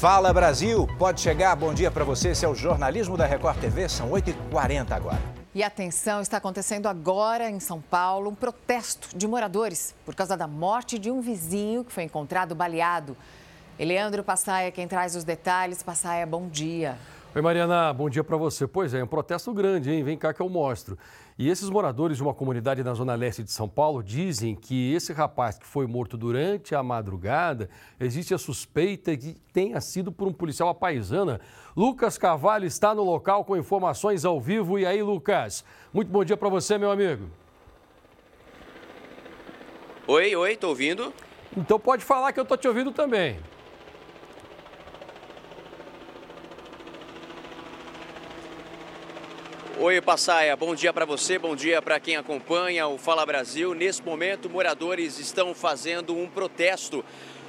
Fala Brasil, pode chegar. Bom dia para você. Esse é o jornalismo da Record TV. São 8h40 agora. E atenção, está acontecendo agora em São Paulo um protesto de moradores por causa da morte de um vizinho que foi encontrado baleado. Eleandro Passaia, quem traz os detalhes. Passaia, bom dia. Oi, Mariana, bom dia para você. Pois é, um protesto grande, hein? Vem cá que eu mostro. E esses moradores de uma comunidade na zona leste de São Paulo dizem que esse rapaz que foi morto durante a madrugada, existe a suspeita que tenha sido por um policial apaisana. Lucas Carvalho está no local com informações ao vivo. E aí, Lucas? Muito bom dia para você, meu amigo. Oi, oi, tô ouvindo. Então pode falar que eu tô te ouvindo também. Oi, Passaia, bom dia para você, bom dia para quem acompanha o Fala Brasil. Nesse momento, moradores estão fazendo um protesto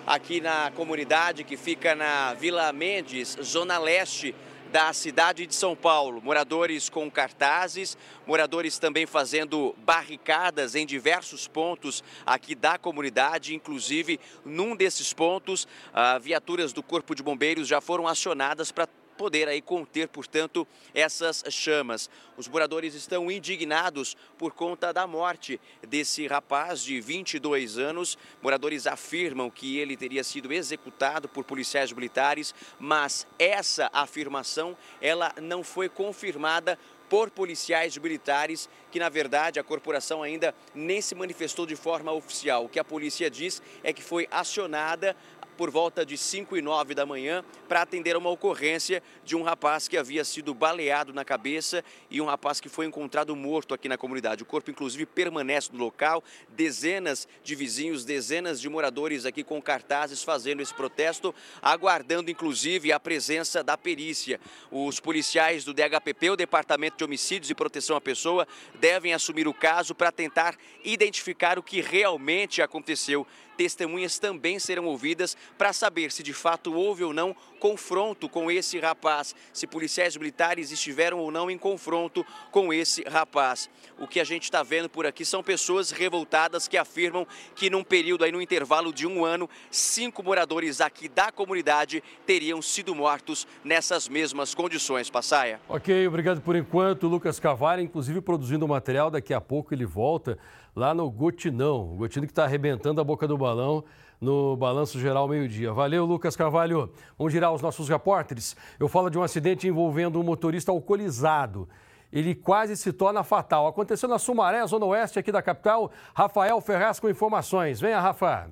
aqui na comunidade que fica na Vila Mendes, zona leste da cidade de São Paulo. Moradores com cartazes, moradores também fazendo barricadas em diversos pontos aqui da comunidade, inclusive num desses pontos, ah, viaturas do Corpo de Bombeiros já foram acionadas para poder aí conter, portanto, essas chamas. Os moradores estão indignados por conta da morte desse rapaz de 22 anos. Moradores afirmam que ele teria sido executado por policiais militares, mas essa afirmação ela não foi confirmada por policiais militares, que na verdade a corporação ainda nem se manifestou de forma oficial. O que a polícia diz é que foi acionada por volta de 5 e 9 da manhã para atender uma ocorrência de um rapaz que havia sido baleado na cabeça e um rapaz que foi encontrado morto aqui na comunidade. O corpo, inclusive, permanece no local. Dezenas de vizinhos, dezenas de moradores aqui com cartazes fazendo esse protesto, aguardando, inclusive, a presença da perícia. Os policiais do DHPP, o Departamento de Homicídios e Proteção à Pessoa, devem assumir o caso para tentar identificar o que realmente aconteceu testemunhas também serão ouvidas para saber se de fato houve ou não confronto com esse rapaz, se policiais militares estiveram ou não em confronto com esse rapaz. O que a gente está vendo por aqui são pessoas revoltadas que afirmam que num período aí, no intervalo de um ano, cinco moradores aqui da comunidade teriam sido mortos nessas mesmas condições. Passaia. Ok, obrigado por enquanto. Lucas Cavalho, inclusive produzindo o material, daqui a pouco ele volta lá no Gotinão. O Gotino que está arrebentando a boca do balão no Balanço Geral meio-dia. Valeu, Lucas Carvalho. Vamos girar os nossos repórteres. Eu falo de um acidente envolvendo um motorista alcoolizado. Ele quase se torna fatal. Aconteceu na Sumaré, zona oeste aqui da capital. Rafael Ferraz com informações. Venha, Rafa.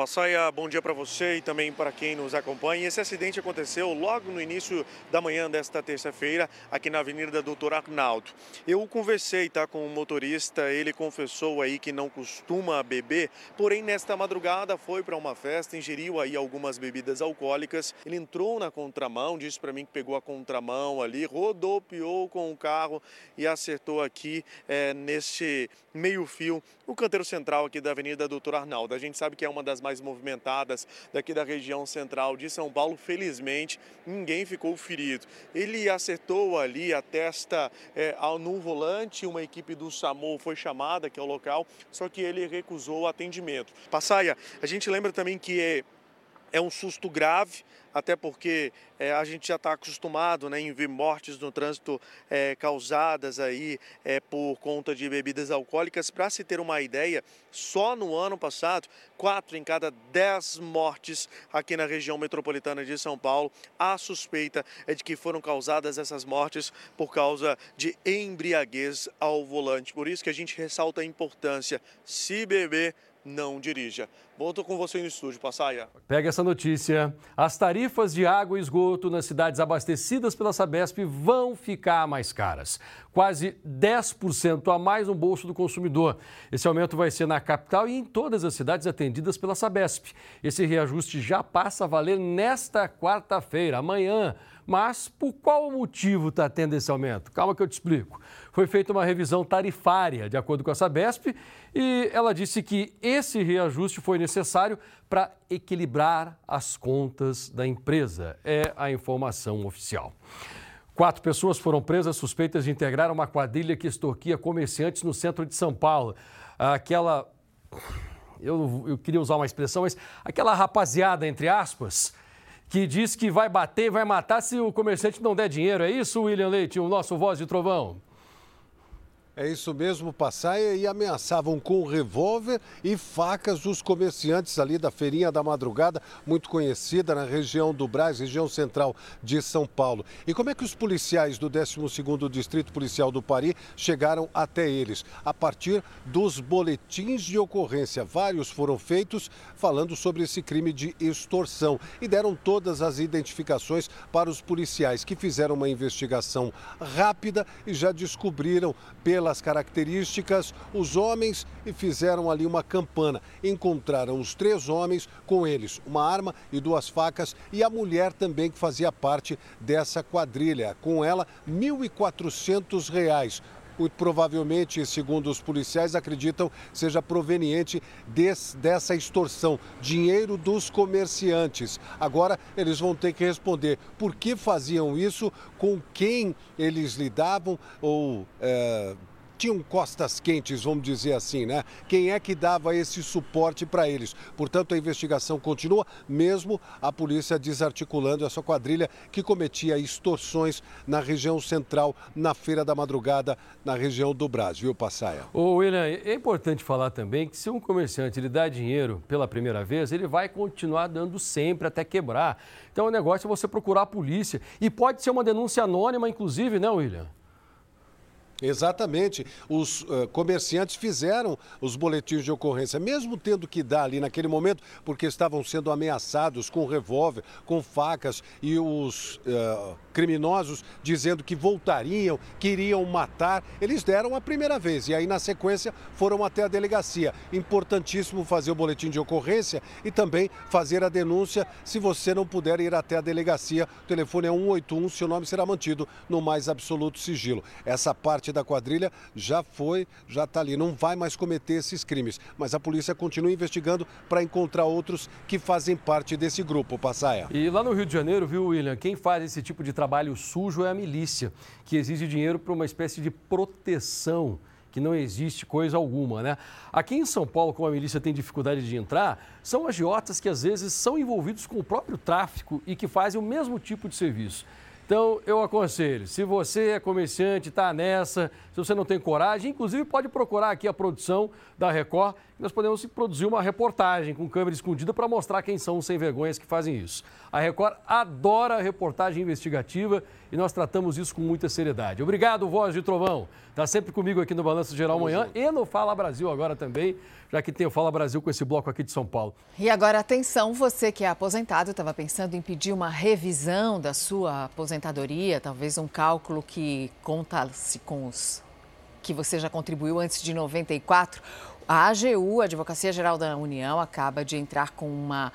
Passaia, bom dia para você e também para quem nos acompanha. Esse acidente aconteceu logo no início da manhã desta terça-feira, aqui na Avenida Doutor Arnaldo. Eu conversei tá, com o motorista, ele confessou aí que não costuma beber, porém nesta madrugada foi para uma festa, ingeriu aí algumas bebidas alcoólicas. Ele entrou na contramão, disse para mim que pegou a contramão ali, rodopiou com o carro e acertou aqui é, meio-fio o canteiro central aqui da Avenida Doutor Arnaldo. A gente sabe que é uma das mais movimentadas daqui da região central de São Paulo. Felizmente, ninguém ficou ferido. Ele acertou ali a testa é, no volante, uma equipe do SAMU foi chamada aqui ao local, só que ele recusou o atendimento. Passaia, a gente lembra também que é, é um susto grave, até porque é, a gente já está acostumado né, em ver mortes no trânsito é, causadas aí é, por conta de bebidas alcoólicas. Para se ter uma ideia, só no ano passado, quatro em cada dez mortes aqui na região metropolitana de São Paulo, a suspeita é de que foram causadas essas mortes por causa de embriaguez ao volante. Por isso que a gente ressalta a importância, se beber, não dirija. Volto com você no estúdio, Passaia. Pega essa notícia. As tarifas de água e esgoto nas cidades abastecidas pela Sabesp vão ficar mais caras. Quase 10% a mais no bolso do consumidor. Esse aumento vai ser na capital e em todas as cidades atendidas pela Sabesp. Esse reajuste já passa a valer nesta quarta-feira, amanhã. Mas por qual motivo está tendo esse aumento? Calma que eu te explico. Foi feita uma revisão tarifária, de acordo com a Sabesp, e ela disse que esse reajuste foi necessário para equilibrar as contas da empresa. É a informação oficial. Quatro pessoas foram presas suspeitas de integrar uma quadrilha que extorquia comerciantes no centro de São Paulo. Aquela. Eu, eu queria usar uma expressão, mas aquela rapaziada, entre aspas, que diz que vai bater vai matar se o comerciante não der dinheiro. É isso, William Leite, o nosso voz de trovão? É isso mesmo, Passaia, e ameaçavam com revólver e facas os comerciantes ali da Feirinha da Madrugada, muito conhecida na região do Brás, região central de São Paulo. E como é que os policiais do 12º Distrito Policial do Pari chegaram até eles? A partir dos boletins de ocorrência. Vários foram feitos falando sobre esse crime de extorsão e deram todas as identificações para os policiais que fizeram uma investigação rápida e já descobriram pela pelas características os homens e fizeram ali uma campana. Encontraram os três homens, com eles uma arma e duas facas, e a mulher também que fazia parte dessa quadrilha. Com ela, R$ 1.400 muito provavelmente, segundo os policiais, acreditam seja proveniente dessa extorsão, dinheiro dos comerciantes. Agora eles vão ter que responder por que faziam isso, com quem eles lidavam ou é, tinham costas quentes, vamos dizer assim, né? Quem é que dava esse suporte para eles? Portanto, a investigação continua, mesmo a polícia desarticulando essa quadrilha que cometia extorsões na região central, na feira da madrugada, na região do Brasil, viu, Passaia? Ô, William, é importante falar também que se um comerciante ele dá dinheiro pela primeira vez, ele vai continuar dando sempre até quebrar. Então, o negócio é você procurar a polícia. E pode ser uma denúncia anônima, inclusive, né, William? Exatamente. Os uh, comerciantes fizeram os boletins de ocorrência, mesmo tendo que dar ali naquele momento, porque estavam sendo ameaçados com revólver, com facas e os uh, criminosos dizendo que voltariam, queriam matar. Eles deram a primeira vez e aí, na sequência, foram até a delegacia. Importantíssimo fazer o boletim de ocorrência e também fazer a denúncia se você não puder ir até a delegacia. O telefone é 181, seu nome será mantido no mais absoluto sigilo. Essa parte parte da quadrilha já foi, já está ali, não vai mais cometer esses crimes. Mas a polícia continua investigando para encontrar outros que fazem parte desse grupo, Passaia. E lá no Rio de Janeiro, viu, William, quem faz esse tipo de trabalho sujo é a milícia, que exige dinheiro para uma espécie de proteção que não existe coisa alguma, né? Aqui em São Paulo, como a milícia tem dificuldade de entrar, são agiotas que às vezes são envolvidos com o próprio tráfico e que fazem o mesmo tipo de serviço. Então, eu aconselho, se você é comerciante, está nessa, se você não tem coragem, inclusive pode procurar aqui a produção da Record, nós podemos produzir uma reportagem com câmera escondida para mostrar quem são os sem vergonhas que fazem isso. A Record adora a reportagem investigativa e nós tratamos isso com muita seriedade. Obrigado, Voz de Trovão. Está sempre comigo aqui no Balanço Geral amanhã e no Fala Brasil agora também, já que tem o Fala Brasil com esse bloco aqui de São Paulo. E agora, atenção, você que é aposentado, estava pensando em pedir uma revisão da sua aposentadoria, talvez um cálculo que conta-se com os que você já contribuiu antes de 94. A AGU, a Advocacia Geral da União, acaba de entrar com uma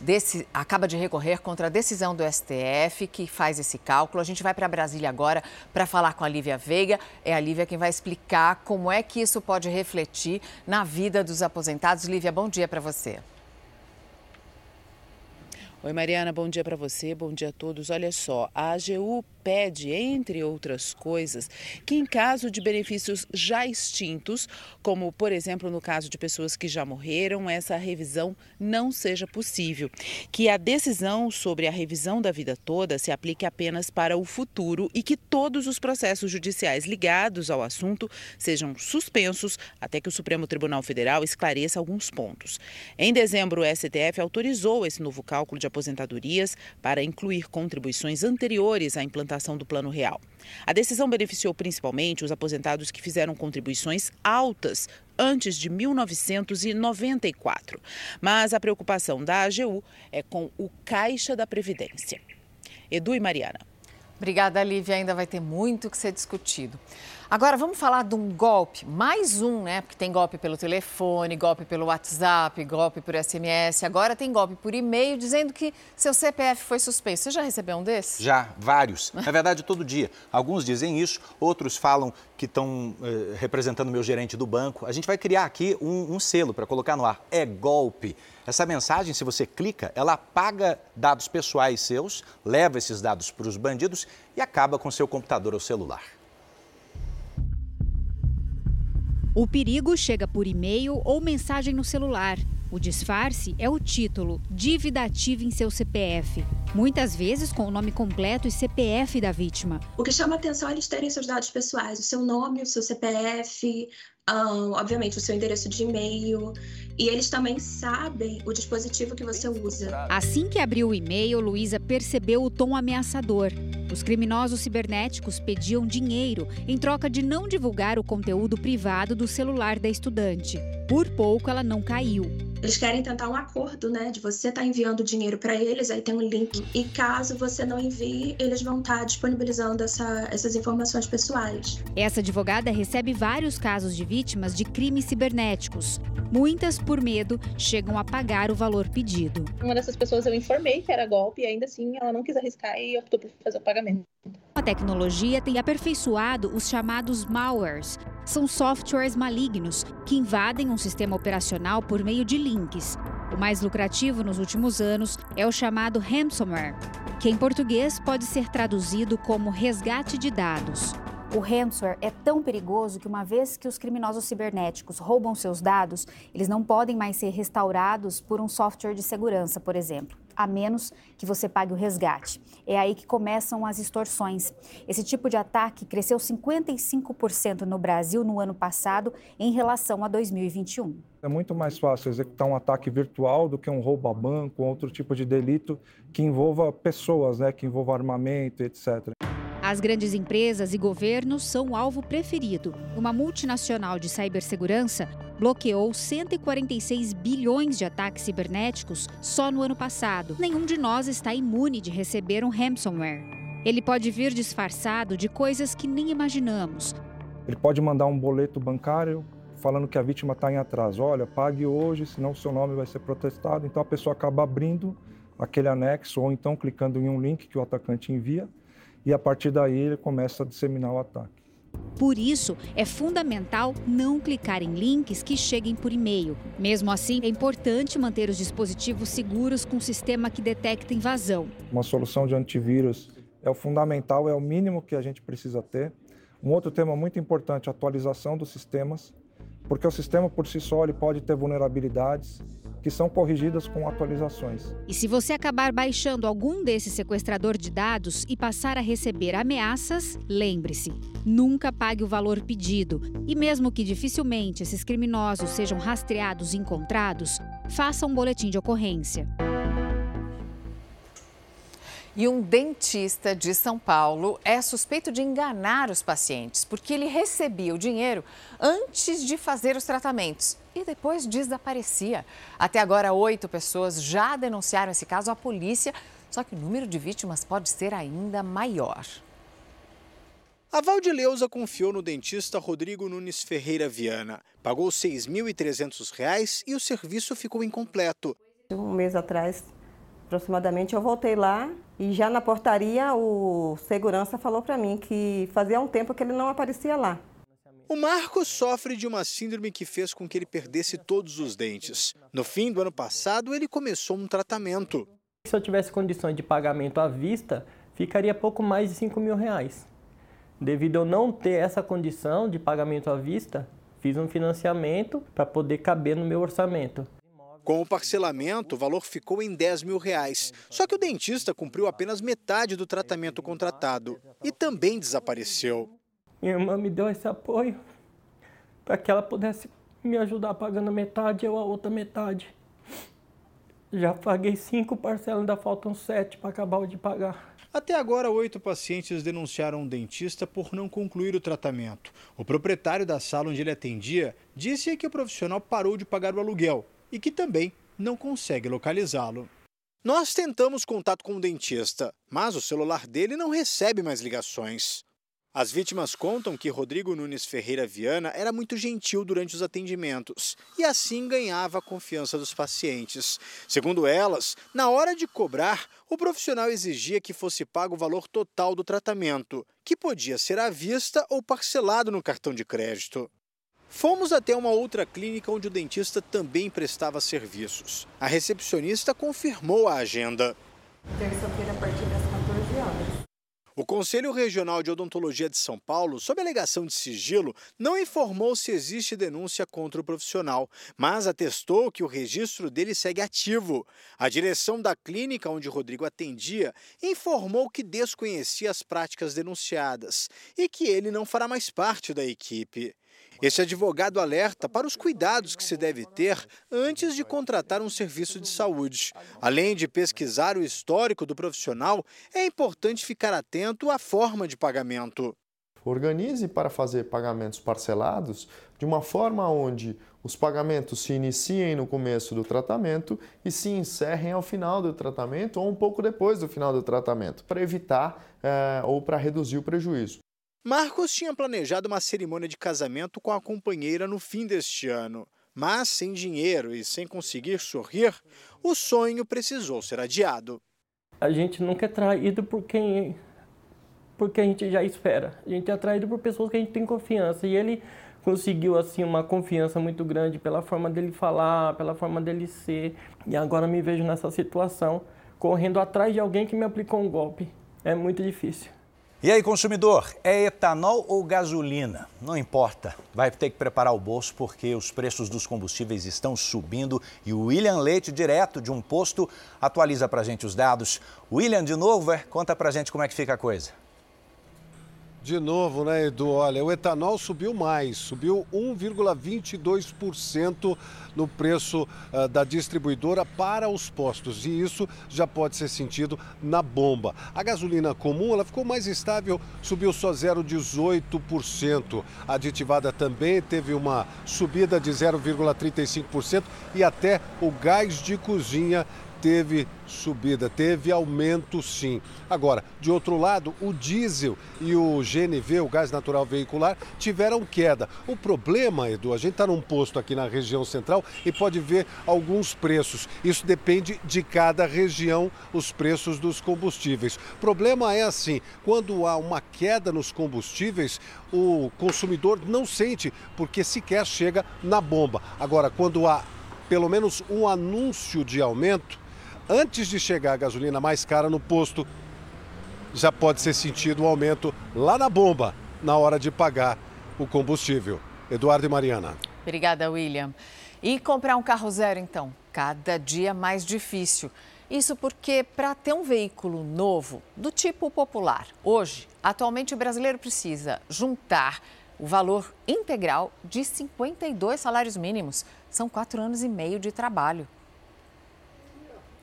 desse, acaba de recorrer contra a decisão do STF que faz esse cálculo. A gente vai para Brasília agora para falar com a Lívia Veiga. É a Lívia quem vai explicar como é que isso pode refletir na vida dos aposentados. Lívia, bom dia para você. Oi, Mariana, bom dia para você, bom dia a todos. Olha só, a AGU pede, entre outras coisas, que em caso de benefícios já extintos, como por exemplo no caso de pessoas que já morreram, essa revisão não seja possível. Que a decisão sobre a revisão da vida toda se aplique apenas para o futuro e que todos os processos judiciais ligados ao assunto sejam suspensos até que o Supremo Tribunal Federal esclareça alguns pontos. Em dezembro, o STF autorizou esse novo cálculo de aposentadorias para incluir contribuições anteriores à implantação implementação do Plano Real. A decisão beneficiou principalmente os aposentados que fizeram contribuições altas antes de 1994. Mas a preocupação da AGU é com o Caixa da Previdência. Edu e Mariana. Obrigada, Lívia. Ainda vai ter muito que ser discutido. Agora vamos falar de um golpe, mais um, né? Porque tem golpe pelo telefone, golpe pelo WhatsApp, golpe por SMS. Agora tem golpe por e-mail dizendo que seu CPF foi suspenso. Você já recebeu um desses? Já, vários. Na verdade, todo dia. Alguns dizem isso, outros falam que estão eh, representando meu gerente do banco. A gente vai criar aqui um, um selo para colocar no ar. É golpe. Essa mensagem, se você clica, ela apaga dados pessoais seus, leva esses dados para os bandidos e acaba com seu computador ou celular. O perigo chega por e-mail ou mensagem no celular. O disfarce é o título, dívida ativa em seu CPF, muitas vezes com o nome completo e CPF da vítima. O que chama atenção é eles terem seus dados pessoais, o seu nome, o seu CPF, um, obviamente o seu endereço de e-mail. E eles também sabem o dispositivo que você usa. Assim que abriu o e-mail, Luísa percebeu o tom ameaçador. Os criminosos cibernéticos pediam dinheiro em troca de não divulgar o conteúdo privado do celular da estudante. Por pouco ela não caiu. Eles querem tentar um acordo, né? De você estar tá enviando dinheiro para eles, aí tem um link. E caso você não envie, eles vão estar tá disponibilizando essa, essas informações pessoais. Essa advogada recebe vários casos de vítimas de crimes cibernéticos. Muitas, por medo, chegam a pagar o valor pedido. Uma dessas pessoas eu informei que era golpe e ainda assim ela não quis arriscar e optou por fazer o pagamento. A tecnologia tem aperfeiçoado os chamados malwares, são softwares malignos que invadem um sistema operacional por meio de links. O mais lucrativo nos últimos anos é o chamado ransomware, que em português pode ser traduzido como resgate de dados. O ransomware é tão perigoso que, uma vez que os criminosos cibernéticos roubam seus dados, eles não podem mais ser restaurados por um software de segurança, por exemplo a menos que você pague o resgate. É aí que começam as extorsões. Esse tipo de ataque cresceu 55% no Brasil no ano passado em relação a 2021. É muito mais fácil executar um ataque virtual do que um roubo a banco ou outro tipo de delito que envolva pessoas, né, que envolva armamento, etc. As grandes empresas e governos são o alvo preferido. Uma multinacional de cibersegurança bloqueou 146 bilhões de ataques cibernéticos só no ano passado. Nenhum de nós está imune de receber um ransomware. Ele pode vir disfarçado de coisas que nem imaginamos. Ele pode mandar um boleto bancário falando que a vítima está em atraso. Olha, pague hoje, senão o seu nome vai ser protestado. Então a pessoa acaba abrindo aquele anexo ou então clicando em um link que o atacante envia e a partir daí ele começa a disseminar o ataque. Por isso, é fundamental não clicar em links que cheguem por e-mail. Mesmo assim, é importante manter os dispositivos seguros com um sistema que detecta invasão. Uma solução de antivírus é o fundamental, é o mínimo que a gente precisa ter. Um outro tema muito importante, a atualização dos sistemas, porque o sistema por si só ele pode ter vulnerabilidades que são corrigidas com atualizações. E se você acabar baixando algum desses sequestrador de dados e passar a receber ameaças, lembre-se, nunca pague o valor pedido. E mesmo que dificilmente esses criminosos sejam rastreados e encontrados, faça um boletim de ocorrência. E um dentista de São Paulo é suspeito de enganar os pacientes, porque ele recebia o dinheiro antes de fazer os tratamentos e depois desaparecia. Até agora, oito pessoas já denunciaram esse caso à polícia, só que o número de vítimas pode ser ainda maior. A Valdileuza confiou no dentista Rodrigo Nunes Ferreira Viana. Pagou R$ 6.300 e o serviço ficou incompleto. Um mês atrás, aproximadamente, eu voltei lá e já na portaria o segurança falou para mim que fazia um tempo que ele não aparecia lá. O Marcos sofre de uma síndrome que fez com que ele perdesse todos os dentes. No fim do ano passado, ele começou um tratamento. Se eu tivesse condições de pagamento à vista, ficaria pouco mais de 5 mil reais. Devido a eu não ter essa condição de pagamento à vista, fiz um financiamento para poder caber no meu orçamento. Com o parcelamento, o valor ficou em 10 mil reais. Só que o dentista cumpriu apenas metade do tratamento contratado e também desapareceu. Minha irmã me deu esse apoio para que ela pudesse me ajudar pagando metade eu a outra metade. Já paguei cinco parcelas, ainda faltam sete para acabar de pagar. Até agora, oito pacientes denunciaram um dentista por não concluir o tratamento. O proprietário da sala onde ele atendia disse que o profissional parou de pagar o aluguel e que também não consegue localizá-lo. Nós tentamos contato com o dentista, mas o celular dele não recebe mais ligações. As vítimas contam que Rodrigo Nunes Ferreira Viana era muito gentil durante os atendimentos e assim ganhava a confiança dos pacientes. Segundo elas, na hora de cobrar, o profissional exigia que fosse pago o valor total do tratamento, que podia ser à vista ou parcelado no cartão de crédito. Fomos até uma outra clínica onde o dentista também prestava serviços. A recepcionista confirmou a agenda. Terça-feira, a partir das 14 horas. O Conselho Regional de Odontologia de São Paulo, sob alegação de sigilo, não informou se existe denúncia contra o profissional, mas atestou que o registro dele segue ativo. A direção da clínica onde Rodrigo atendia informou que desconhecia as práticas denunciadas e que ele não fará mais parte da equipe. Esse advogado alerta para os cuidados que se deve ter antes de contratar um serviço de saúde. Além de pesquisar o histórico do profissional, é importante ficar atento à forma de pagamento. Organize para fazer pagamentos parcelados de uma forma onde os pagamentos se iniciem no começo do tratamento e se encerrem ao final do tratamento ou um pouco depois do final do tratamento, para evitar é, ou para reduzir o prejuízo. Marcos tinha planejado uma cerimônia de casamento com a companheira no fim deste ano. Mas, sem dinheiro e sem conseguir sorrir, o sonho precisou ser adiado. A gente nunca é traído por quem, por quem a gente já espera. A gente é atraído por pessoas que a gente tem confiança. E ele conseguiu assim uma confiança muito grande pela forma dele falar, pela forma dele ser. E agora me vejo nessa situação, correndo atrás de alguém que me aplicou um golpe. É muito difícil. E aí, consumidor, é etanol ou gasolina? Não importa, vai ter que preparar o bolso porque os preços dos combustíveis estão subindo e o William Leite, direto de um posto, atualiza para a gente os dados. William, de novo, é? conta a gente como é que fica a coisa. De novo, né, Edu? Olha, o etanol subiu mais, subiu 1,22% no preço uh, da distribuidora para os postos. E isso já pode ser sentido na bomba. A gasolina comum ela ficou mais estável, subiu só 0,18%. A aditivada também teve uma subida de 0,35% e até o gás de cozinha teve subida, teve aumento sim. Agora, de outro lado, o diesel e o GNV, o gás natural veicular, tiveram queda. O problema, Edu, a gente está num posto aqui na região central e pode ver alguns preços. Isso depende de cada região, os preços dos combustíveis. O problema é assim, quando há uma queda nos combustíveis, o consumidor não sente, porque sequer chega na bomba. Agora, quando há pelo menos um anúncio de aumento, antes de chegar a gasolina mais cara no posto, já pode ser sentido o um aumento lá na bomba, na hora de pagar o combustível. Eduardo e Mariana. Obrigada, William. E comprar um carro zero, então? Cada dia mais difícil. Isso porque, para ter um veículo novo, do tipo popular, hoje, atualmente o brasileiro precisa juntar o valor integral de 52 salários mínimos. São quatro anos e meio de trabalho.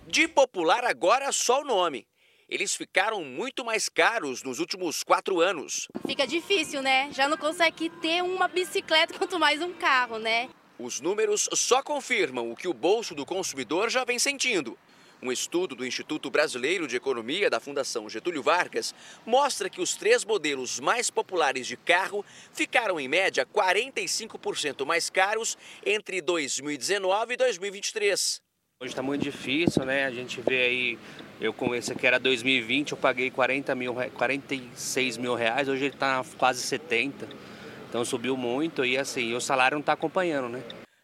De popular agora só o nome. Eles ficaram muito mais caros nos últimos quatro anos. Fica difícil, né? Já não consegue ter uma bicicleta, quanto mais um carro, né? Os números só confirmam o que o bolso do consumidor já vem sentindo. Um estudo do Instituto Brasileiro de Economia da Fundação Getúlio Vargas mostra que os três modelos mais populares de carro ficaram, em média, 45% mais caros entre 2019 e 2023. Hoje está muito difícil, né? A gente vê aí, eu com esse aqui era 2020, eu paguei 40 mil, 46 mil reais, hoje ele está quase 70. Então subiu muito e assim, o salário não está acompanhando, né?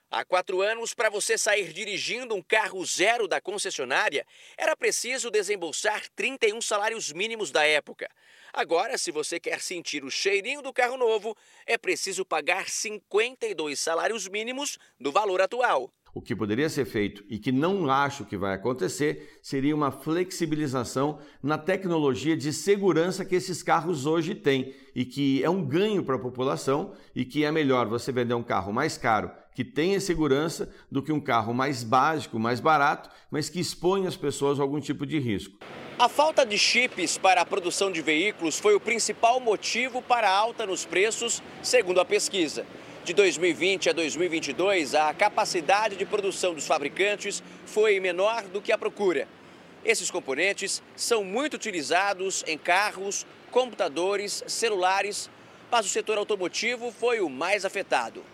Há quatro anos, para você sair dirigindo um carro zero da concessionária, era preciso desembolsar 31 salários mínimos da época. Agora, se você quer sentir o cheirinho do carro novo, é preciso pagar 52 salários mínimos do valor atual. O que poderia ser feito e que não acho que vai acontecer seria uma flexibilização na tecnologia de segurança que esses carros hoje têm e que é um ganho para a população e que é melhor você vender um carro mais caro que tenha segurança do que um carro mais básico, mais barato, mas que expõe as pessoas a algum tipo de risco. A falta de chips para a produção de veículos foi o principal motivo para a alta nos preços, segundo a pesquisa. De 2020 a 2022, a capacidade de produção dos fabricantes foi menor do que a procura. Esses componentes são muito utilizados em carros, computadores, celulares, mas o setor automotivo foi o mais afetado.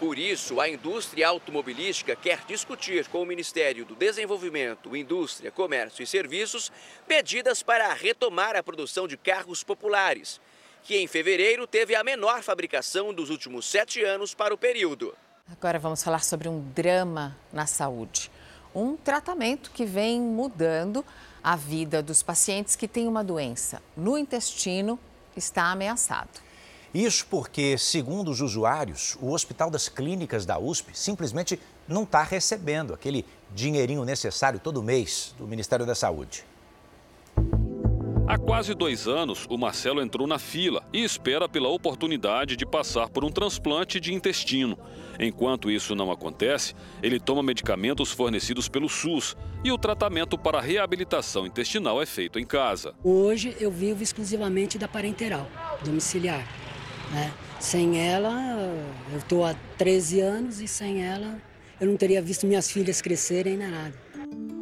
Por isso, a indústria automobilística quer discutir com o Ministério do Desenvolvimento, Indústria, Comércio e Serviços medidas para retomar a produção de carros populares que em fevereiro teve a menor fabricação dos últimos sete anos para o período. Agora vamos falar sobre um drama na saúde. Um tratamento que vem mudando a vida dos pacientes que têm uma doença no intestino está ameaçado. Isso porque, segundo os usuários, o Hospital das Clínicas da USP simplesmente não está recebendo aquele dinheirinho necessário todo mês do Ministério da Saúde. Há quase dois anos, o Marcelo entrou na fila e espera pela oportunidade de passar por um transplante de intestino. Enquanto isso não acontece, ele toma medicamentos fornecidos pelo SUS e o tratamento para reabilitação intestinal é feito em casa. Hoje eu vivo exclusivamente da parenteral, domiciliar. Né? Sem ela, eu estou há 13 anos e sem ela eu não teria visto minhas filhas crescerem nem nada.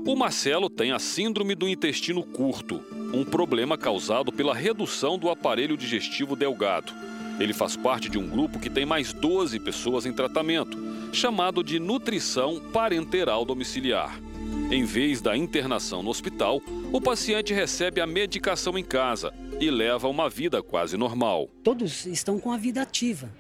O Marcelo tem a síndrome do intestino curto, um problema causado pela redução do aparelho digestivo delgado. Ele faz parte de um grupo que tem mais 12 pessoas em tratamento, chamado de nutrição parenteral domiciliar. Em vez da internação no hospital, o paciente recebe a medicação em casa e leva uma vida quase normal. Todos estão com a vida ativa.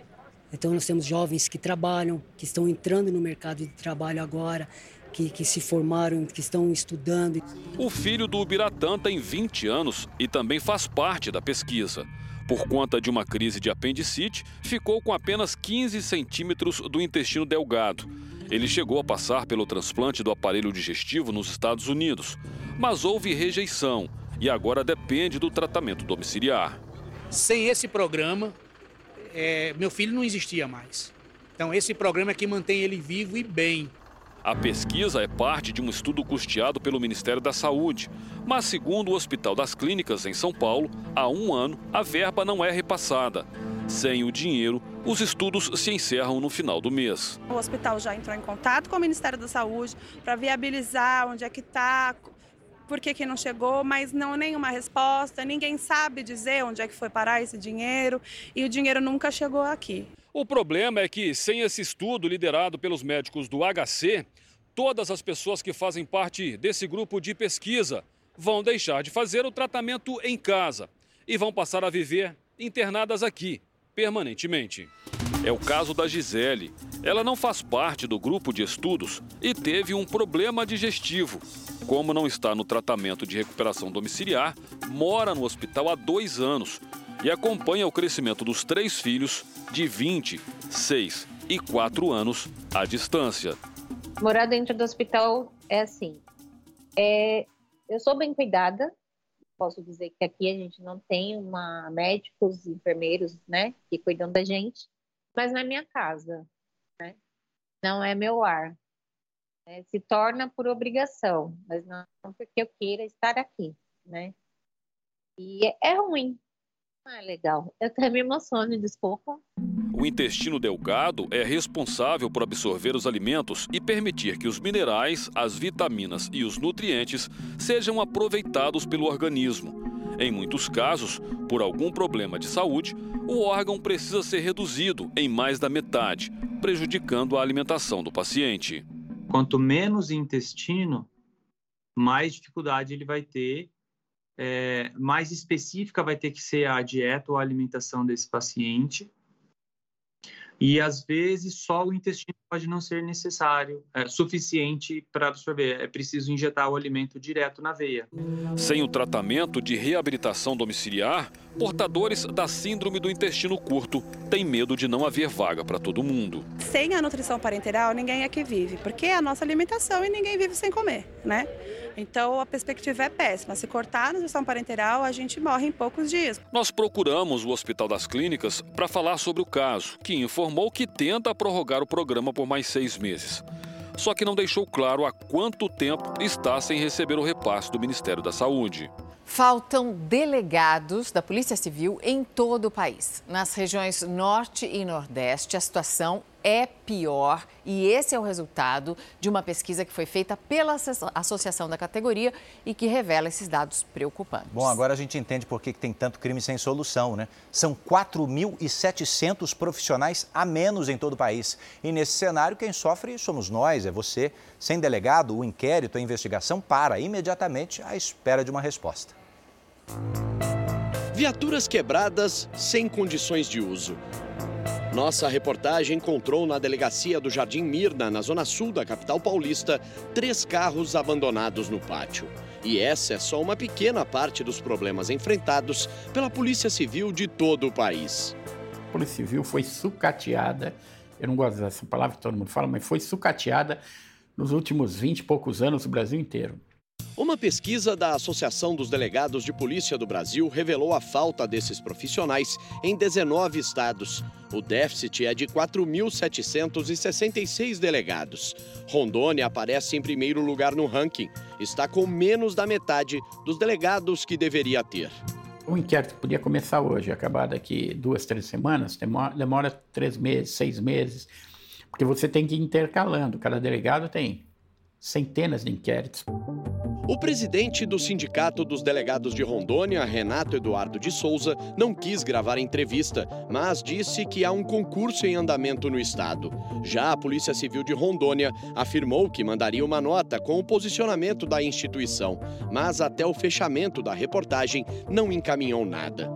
Então, nós temos jovens que trabalham, que estão entrando no mercado de trabalho agora, que, que, se formaram, que estão estudando. O filho do Ubiratã tem 20 anos e também faz parte da pesquisa. Por conta de uma crise de apendicite, ficou com apenas 15 centímetros do intestino delgado. Ele chegou a passar pelo transplante do aparelho digestivo nos Estados Unidos, mas houve rejeição e agora depende do tratamento domiciliar. Sem esse programa, é, meu filho não existia mais. Então, esse programa é que mantém ele vivo e bem. A pesquisa é parte de um estudo custeado pelo Ministério da Saúde, mas, segundo o Hospital das Clínicas em São Paulo, há um ano a verba não é repassada. Sem o dinheiro, os estudos se encerram no final do mês. O hospital já entrou em contato com o Ministério da Saúde para viabilizar onde é que está, por que, que não chegou, mas não nenhuma resposta, ninguém sabe dizer onde é que foi parar esse dinheiro e o dinheiro nunca chegou aqui. O problema é que, sem esse estudo liderado pelos médicos do HC, todas as pessoas que fazem parte desse grupo de pesquisa vão deixar de fazer o tratamento em casa e vão passar a viver internadas aqui, permanentemente. É o caso da Gisele. Ela não faz parte do grupo de estudos e teve um problema digestivo. Como não está no tratamento de recuperação domiciliar, mora no hospital há dois anos e acompanha o crescimento dos três filhos de 20, 6 e 4 anos à distância. Morar dentro do hospital é assim. É, eu sou bem cuidada. Posso dizer que aqui a gente não tem uma médicos, enfermeiros, né, que cuidam da gente, mas na é minha casa, né? Não é meu lar. É, se torna por obrigação, mas não porque eu queira estar aqui, né? E é, é ruim, ah, legal. Eu até me emociono, desculpa. O intestino delgado é responsável por absorver os alimentos e permitir que os minerais, as vitaminas e os nutrientes sejam aproveitados pelo organismo. Em muitos casos, por algum problema de saúde, o órgão precisa ser reduzido em mais da metade, prejudicando a alimentação do paciente. Quanto menos intestino, mais dificuldade ele vai ter é, mais específica vai ter que ser a dieta ou a alimentação desse paciente. E às vezes só o intestino pode não ser necessário, é, suficiente para absorver. É preciso injetar o alimento direto na veia. Sem o tratamento de reabilitação domiciliar, portadores da síndrome do intestino curto têm medo de não haver vaga para todo mundo. Sem a nutrição parenteral, ninguém aqui vive, porque é a nossa alimentação e ninguém vive sem comer, né? Então a perspectiva é péssima. Se cortar a nutrição parenteral, a gente morre em poucos dias. Nós procuramos o Hospital das Clínicas para falar sobre o caso, que informou que tenta prorrogar o programa por mais seis meses. Só que não deixou claro há quanto tempo está sem receber o repasse do Ministério da Saúde. Faltam delegados da Polícia Civil em todo o país. Nas regiões Norte e Nordeste, a situação é pior e esse é o resultado de uma pesquisa que foi feita pela associação da categoria e que revela esses dados preocupantes. Bom, agora a gente entende por que tem tanto crime sem solução, né? São 4.700 profissionais a menos em todo o país. E nesse cenário, quem sofre somos nós, é você. Sem delegado, o inquérito, a investigação para imediatamente à espera de uma resposta. Viaturas quebradas sem condições de uso. Nossa reportagem encontrou na delegacia do Jardim Mirna, na zona sul da capital paulista, três carros abandonados no pátio. E essa é só uma pequena parte dos problemas enfrentados pela Polícia Civil de todo o país. A Polícia Civil foi sucateada, eu não gosto dessa palavra que todo mundo fala, mas foi sucateada nos últimos 20 e poucos anos no Brasil inteiro. Uma pesquisa da Associação dos Delegados de Polícia do Brasil revelou a falta desses profissionais em 19 estados. O déficit é de 4.766 delegados. Rondônia aparece em primeiro lugar no ranking. Está com menos da metade dos delegados que deveria ter. O inquérito podia começar hoje, acabar daqui duas, três semanas, demora, demora três meses, seis meses, porque você tem que ir intercalando. Cada delegado tem centenas de inquéritos. O presidente do Sindicato dos Delegados de Rondônia, Renato Eduardo de Souza, não quis gravar entrevista, mas disse que há um concurso em andamento no estado. Já a Polícia Civil de Rondônia afirmou que mandaria uma nota com o posicionamento da instituição, mas até o fechamento da reportagem não encaminhou nada.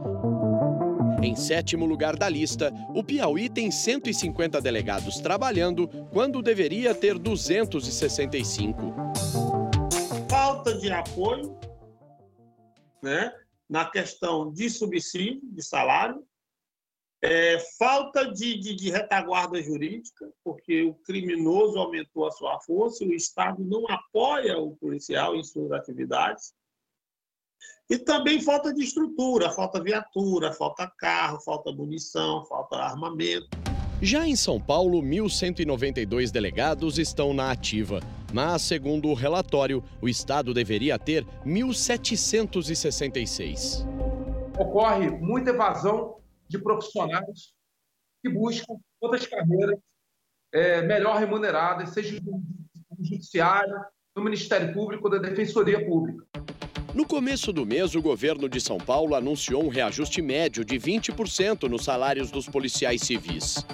Em sétimo lugar da lista, o Piauí tem 150 delegados trabalhando, quando deveria ter 265 falta de apoio né, na questão de subsídio, de salário, é, falta de, de, de, retaguarda jurídica, porque o criminoso aumentou a sua força, o Estado não apoia o policial em suas atividades. E também falta de estrutura, falta viatura, falta carro, falta munição, falta armamento. Já em São Paulo, 1.192 delegados estão na ativa. Mas, segundo o relatório, o Estado deveria ter 1.766. Ocorre muita evasão de profissionais que buscam outras carreiras é, melhor remuneradas, seja no Judiciário, no Ministério Público ou da Defensoria Pública. No começo do mês, o governo de São Paulo anunciou um reajuste médio de 20% nos salários dos policiais civis.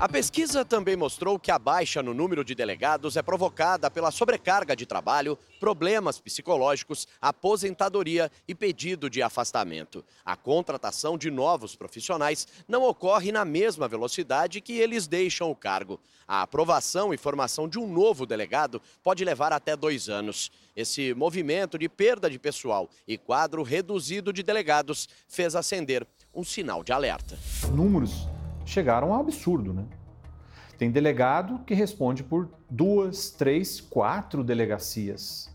A pesquisa também mostrou que a baixa no número de delegados é provocada pela sobrecarga de trabalho, problemas psicológicos, aposentadoria e pedido de afastamento. A contratação de novos profissionais não ocorre na mesma velocidade que eles deixam o cargo. A aprovação e formação de um novo delegado pode levar até dois anos. Esse movimento de perda de pessoal e quadro reduzido de delegados fez acender um sinal de alerta. Números chegaram ao absurdo, né? Tem delegado que responde por duas, três, quatro delegacias.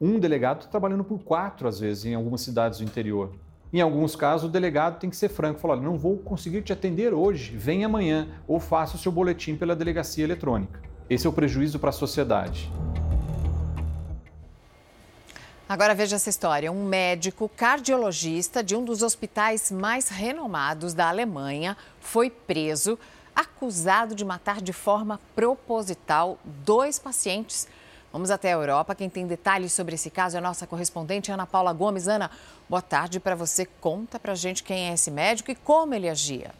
Um delegado está trabalhando por quatro, às vezes, em algumas cidades do interior. Em alguns casos, o delegado tem que ser franco, falar: não vou conseguir te atender hoje, vem amanhã, ou faça o seu boletim pela delegacia eletrônica. Esse é o prejuízo para a sociedade. Agora veja essa história. Um médico cardiologista de um dos hospitais mais renomados da Alemanha foi preso, acusado de matar de forma proposital dois pacientes. Vamos até a Europa. Quem tem detalhes sobre esse caso é a nossa correspondente Ana Paula Gomes. Ana, boa tarde para você. Conta para gente quem é esse médico e como ele agia.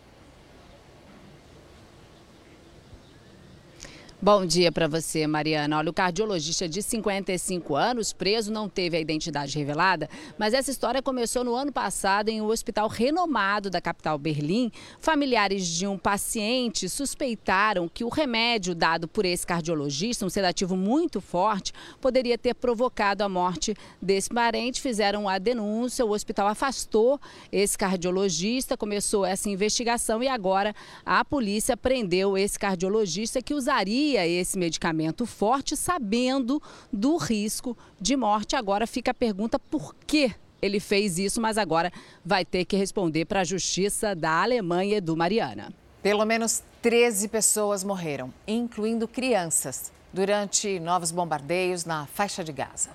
Bom dia para você, Mariana. Olha, o cardiologista de 55 anos, preso, não teve a identidade revelada, mas essa história começou no ano passado em um hospital renomado da capital Berlim. Familiares de um paciente suspeitaram que o remédio dado por esse cardiologista, um sedativo muito forte, poderia ter provocado a morte desse parente. Fizeram a denúncia, o hospital afastou esse cardiologista, começou essa investigação e agora a polícia prendeu esse cardiologista que usaria esse medicamento forte, sabendo do risco de morte. Agora fica a pergunta por que ele fez isso, mas agora vai ter que responder para a Justiça da Alemanha do Mariana. Pelo menos 13 pessoas morreram, incluindo crianças, durante novos bombardeios na faixa de Gaza.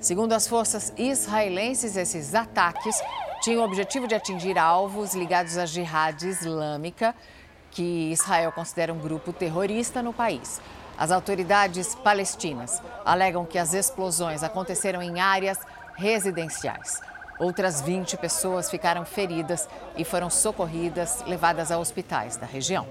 Segundo as forças israelenses, esses ataques tinham o objetivo de atingir alvos ligados à jihad islâmica que Israel considera um grupo terrorista no país. As autoridades palestinas alegam que as explosões aconteceram em áreas residenciais. Outras 20 pessoas ficaram feridas e foram socorridas, levadas a hospitais da região.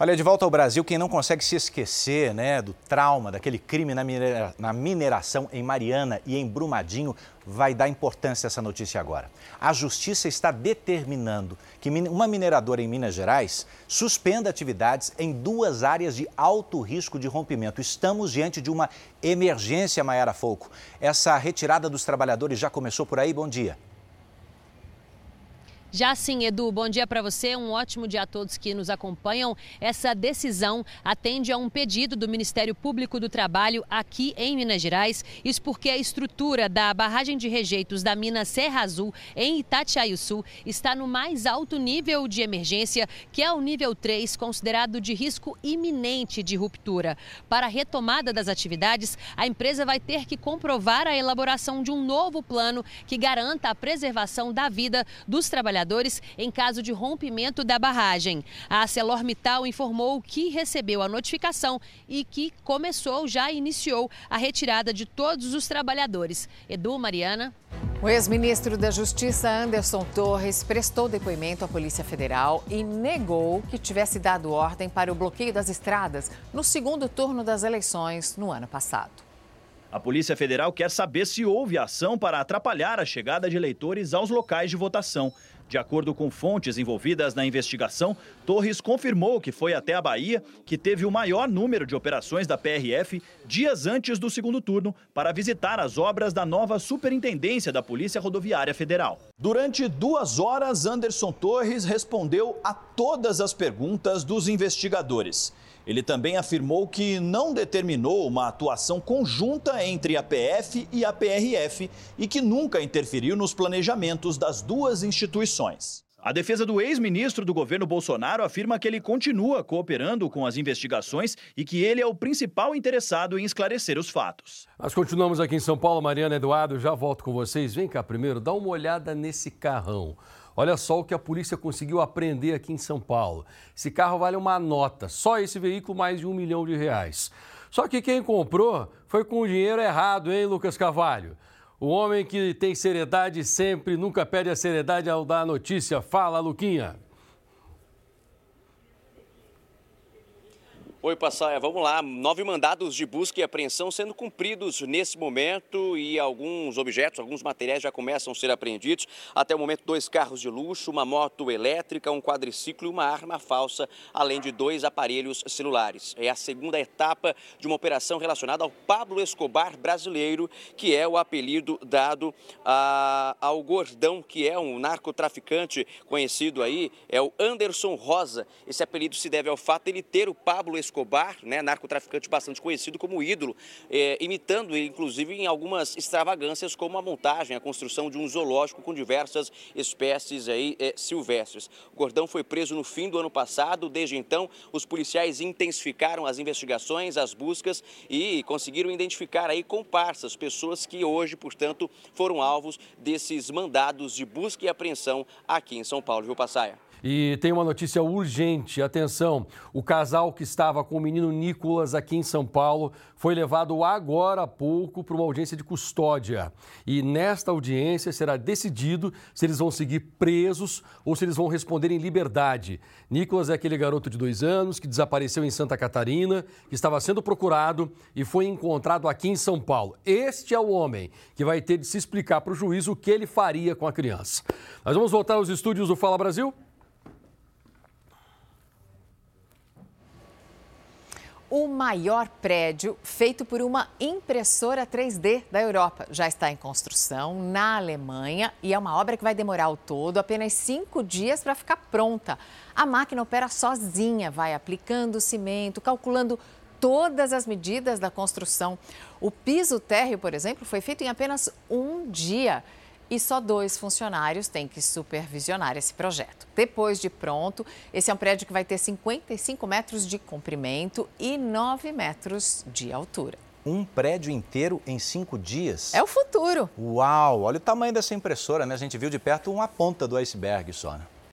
Olha, de volta ao Brasil, quem não consegue se esquecer né, do trauma, daquele crime na, minera na mineração em Mariana e em Brumadinho, vai dar importância a essa notícia agora. A Justiça está determinando que uma mineradora em Minas Gerais suspenda atividades em duas áreas de alto risco de rompimento. Estamos diante de uma emergência, Maiara Folco. Essa retirada dos trabalhadores já começou por aí? Bom dia. Já sim, Edu, bom dia para você. Um ótimo dia a todos que nos acompanham. Essa decisão atende a um pedido do Ministério Público do Trabalho aqui em Minas Gerais. Isso porque a estrutura da barragem de rejeitos da mina Serra Azul, em Itatiaiuçu, está no mais alto nível de emergência, que é o nível 3, considerado de risco iminente de ruptura. Para a retomada das atividades, a empresa vai ter que comprovar a elaboração de um novo plano que garanta a preservação da vida dos trabalhadores trabalhadores em caso de rompimento da barragem. A ArcelorMittal informou que recebeu a notificação e que começou, já iniciou a retirada de todos os trabalhadores. Edu, Mariana. O ex-ministro da Justiça Anderson Torres prestou depoimento à Polícia Federal e negou que tivesse dado ordem para o bloqueio das estradas no segundo turno das eleições no ano passado. A Polícia Federal quer saber se houve ação para atrapalhar a chegada de eleitores aos locais de votação. De acordo com fontes envolvidas na investigação, Torres confirmou que foi até a Bahia, que teve o maior número de operações da PRF dias antes do segundo turno, para visitar as obras da nova Superintendência da Polícia Rodoviária Federal. Durante duas horas, Anderson Torres respondeu a todas as perguntas dos investigadores. Ele também afirmou que não determinou uma atuação conjunta entre a PF e a PRF e que nunca interferiu nos planejamentos das duas instituições. A defesa do ex-ministro do governo Bolsonaro afirma que ele continua cooperando com as investigações e que ele é o principal interessado em esclarecer os fatos. Nós continuamos aqui em São Paulo, Mariana Eduardo, já volto com vocês. Vem cá primeiro, dá uma olhada nesse carrão. Olha só o que a polícia conseguiu apreender aqui em São Paulo. Esse carro vale uma nota, só esse veículo mais de um milhão de reais. Só que quem comprou foi com o dinheiro errado, hein, Lucas Carvalho? O homem que tem seriedade sempre, nunca perde a seriedade ao dar a notícia. Fala, Luquinha. Oi, Passaia, vamos lá. Nove mandados de busca e apreensão sendo cumpridos nesse momento e alguns objetos, alguns materiais já começam a ser apreendidos. Até o momento, dois carros de luxo, uma moto elétrica, um quadriciclo e uma arma falsa, além de dois aparelhos celulares. É a segunda etapa de uma operação relacionada ao Pablo Escobar brasileiro, que é o apelido dado a, ao Gordão, que é um narcotraficante conhecido aí, é o Anderson Rosa. Esse apelido se deve ao fato de ele ter o Pablo Escobar Escobar, né, narcotraficante bastante conhecido como ídolo, é, imitando inclusive, em algumas extravagâncias, como a montagem, a construção de um zoológico com diversas espécies aí, é, silvestres. O Gordão foi preso no fim do ano passado. Desde então, os policiais intensificaram as investigações, as buscas e conseguiram identificar aí comparsas, pessoas que hoje, portanto, foram alvos desses mandados de busca e apreensão aqui em São Paulo. Viu, Passaia? E tem uma notícia urgente, atenção. O casal que estava com o menino Nicolas aqui em São Paulo foi levado agora há pouco para uma audiência de custódia. E nesta audiência será decidido se eles vão seguir presos ou se eles vão responder em liberdade. Nicolas é aquele garoto de dois anos que desapareceu em Santa Catarina, que estava sendo procurado e foi encontrado aqui em São Paulo. Este é o homem que vai ter de se explicar para o juiz o que ele faria com a criança. Nós vamos voltar aos estúdios do Fala Brasil. O maior prédio feito por uma impressora 3D da Europa. Já está em construção na Alemanha e é uma obra que vai demorar ao todo apenas cinco dias para ficar pronta. A máquina opera sozinha, vai aplicando cimento, calculando todas as medidas da construção. O piso térreo, por exemplo, foi feito em apenas um dia e só dois funcionários têm que supervisionar esse projeto. Depois de pronto, esse é um prédio que vai ter 55 metros de comprimento e 9 metros de altura. Um prédio inteiro em cinco dias? É o futuro. Uau! Olha o tamanho dessa impressora, né? A gente viu de perto uma ponta do iceberg só, né?